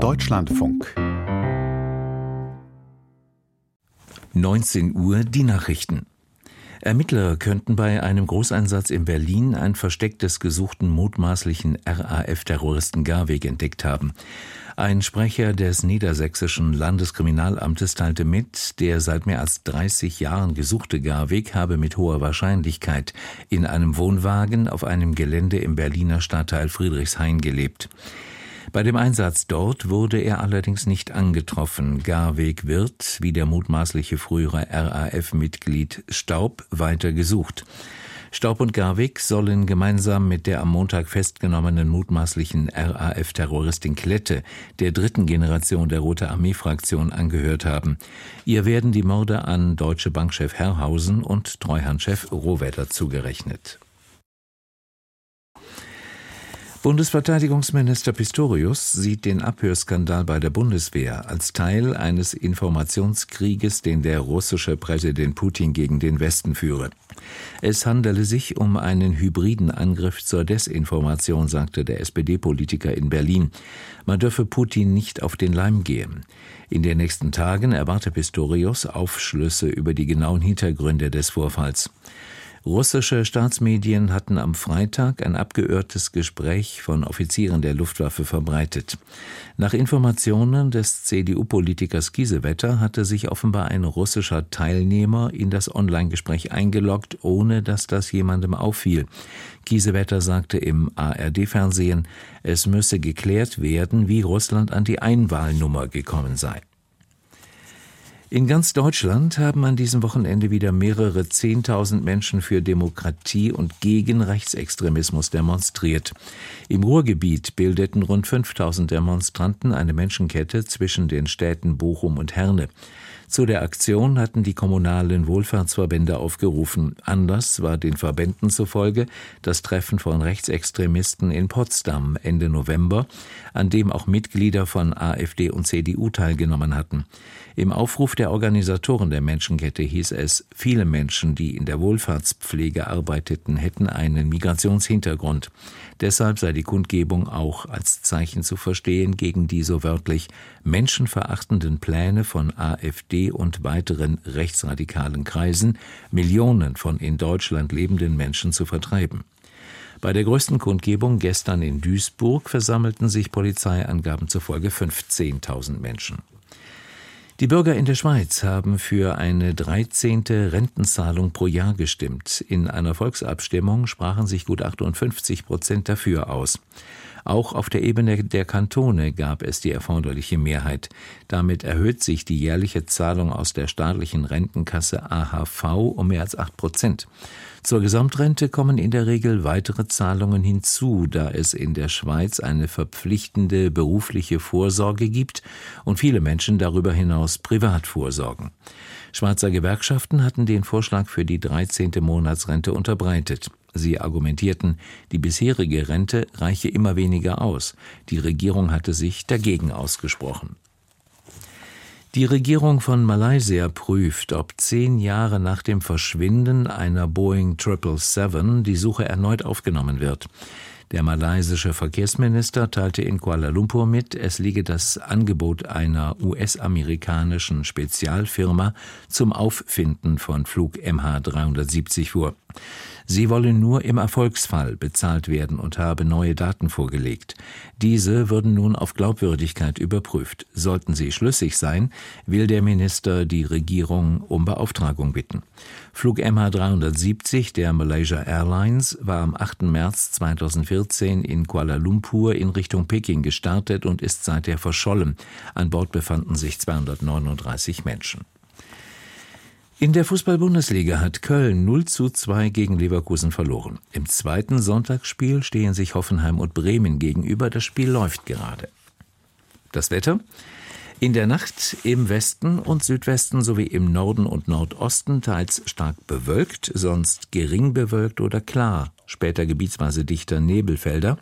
Deutschlandfunk 19 Uhr die Nachrichten. Ermittler könnten bei einem Großeinsatz in Berlin ein Versteck des gesuchten mutmaßlichen RAF-Terroristen Garweg entdeckt haben. Ein Sprecher des niedersächsischen Landeskriminalamtes teilte mit, der seit mehr als 30 Jahren gesuchte Garweg habe mit hoher Wahrscheinlichkeit in einem Wohnwagen auf einem Gelände im Berliner Stadtteil Friedrichshain gelebt. Bei dem Einsatz dort wurde er allerdings nicht angetroffen. Garweg wird, wie der mutmaßliche frühere RAF-Mitglied Staub, weiter gesucht. Staub und Garwig sollen gemeinsam mit der am Montag festgenommenen mutmaßlichen RAF-Terroristin Klette, der dritten Generation der Rote Armee-Fraktion, angehört haben. Ihr werden die Morde an Deutsche Bankchef Herrhausen und Treuhandchef Rohwedder zugerechnet. Bundesverteidigungsminister Pistorius sieht den Abhörskandal bei der Bundeswehr als Teil eines Informationskrieges, den der russische Präsident Putin gegen den Westen führe. Es handele sich um einen hybriden Angriff zur Desinformation, sagte der SPD-Politiker in Berlin. Man dürfe Putin nicht auf den Leim gehen. In den nächsten Tagen erwarte Pistorius Aufschlüsse über die genauen Hintergründe des Vorfalls. Russische Staatsmedien hatten am Freitag ein abgeirrtes Gespräch von Offizieren der Luftwaffe verbreitet. Nach Informationen des CDU-Politikers Kiesewetter hatte sich offenbar ein russischer Teilnehmer in das Online-Gespräch eingeloggt, ohne dass das jemandem auffiel. Kiesewetter sagte im ARD-Fernsehen, es müsse geklärt werden, wie Russland an die Einwahlnummer gekommen sei. In ganz Deutschland haben an diesem Wochenende wieder mehrere Zehntausend Menschen für Demokratie und gegen Rechtsextremismus demonstriert. Im Ruhrgebiet bildeten rund 5000 Demonstranten eine Menschenkette zwischen den Städten Bochum und Herne. Zu der Aktion hatten die kommunalen Wohlfahrtsverbände aufgerufen. Anders war den Verbänden zufolge das Treffen von Rechtsextremisten in Potsdam Ende November, an dem auch Mitglieder von AfD und CDU teilgenommen hatten. Im Aufruf der Organisatoren der Menschenkette hieß es, viele Menschen, die in der Wohlfahrtspflege arbeiteten, hätten einen Migrationshintergrund. Deshalb sei die Kundgebung auch als Zeichen zu verstehen gegen die so wörtlich menschenverachtenden Pläne von AfD und weiteren rechtsradikalen Kreisen, Millionen von in Deutschland lebenden Menschen zu vertreiben. Bei der größten Kundgebung gestern in Duisburg versammelten sich Polizeiangaben zufolge 15.000 Menschen. Die Bürger in der Schweiz haben für eine 13. Rentenzahlung pro Jahr gestimmt. In einer Volksabstimmung sprachen sich gut 58 Prozent dafür aus. Auch auf der Ebene der Kantone gab es die erforderliche Mehrheit. Damit erhöht sich die jährliche Zahlung aus der staatlichen Rentenkasse AHV um mehr als acht Prozent. Zur Gesamtrente kommen in der Regel weitere Zahlungen hinzu, da es in der Schweiz eine verpflichtende berufliche Vorsorge gibt und viele Menschen darüber hinaus privat vorsorgen. Schweizer Gewerkschaften hatten den Vorschlag für die 13. Monatsrente unterbreitet. Sie argumentierten, die bisherige Rente reiche immer weniger aus. Die Regierung hatte sich dagegen ausgesprochen. Die Regierung von Malaysia prüft, ob zehn Jahre nach dem Verschwinden einer Boeing 777 die Suche erneut aufgenommen wird. Der malaysische Verkehrsminister teilte in Kuala Lumpur mit, es liege das Angebot einer US-amerikanischen Spezialfirma zum Auffinden von Flug MH370 vor. Sie wolle nur im Erfolgsfall bezahlt werden und habe neue Daten vorgelegt. Diese würden nun auf Glaubwürdigkeit überprüft. Sollten sie schlüssig sein, will der Minister die Regierung um Beauftragung bitten. Flug MH370 der Malaysia Airlines war am 8. März 2014 in Kuala Lumpur in Richtung Peking gestartet und ist seither verschollen. An Bord befanden sich 239 Menschen. In der Fußball-Bundesliga hat Köln 0 zu 2 gegen Leverkusen verloren. Im zweiten Sonntagsspiel stehen sich Hoffenheim und Bremen gegenüber. Das Spiel läuft gerade. Das Wetter? In der Nacht im Westen und Südwesten sowie im Norden und Nordosten teils stark bewölkt, sonst gering bewölkt oder klar, später gebietsweise dichter Nebelfelder,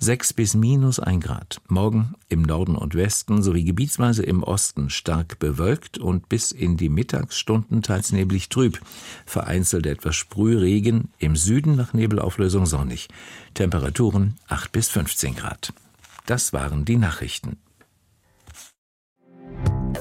6 bis minus 1 Grad. Morgen im Norden und Westen sowie gebietsweise im Osten stark bewölkt und bis in die Mittagsstunden teils neblig trüb, vereinzelt etwas Sprühregen, im Süden nach Nebelauflösung sonnig. Temperaturen 8 bis 15 Grad. Das waren die Nachrichten.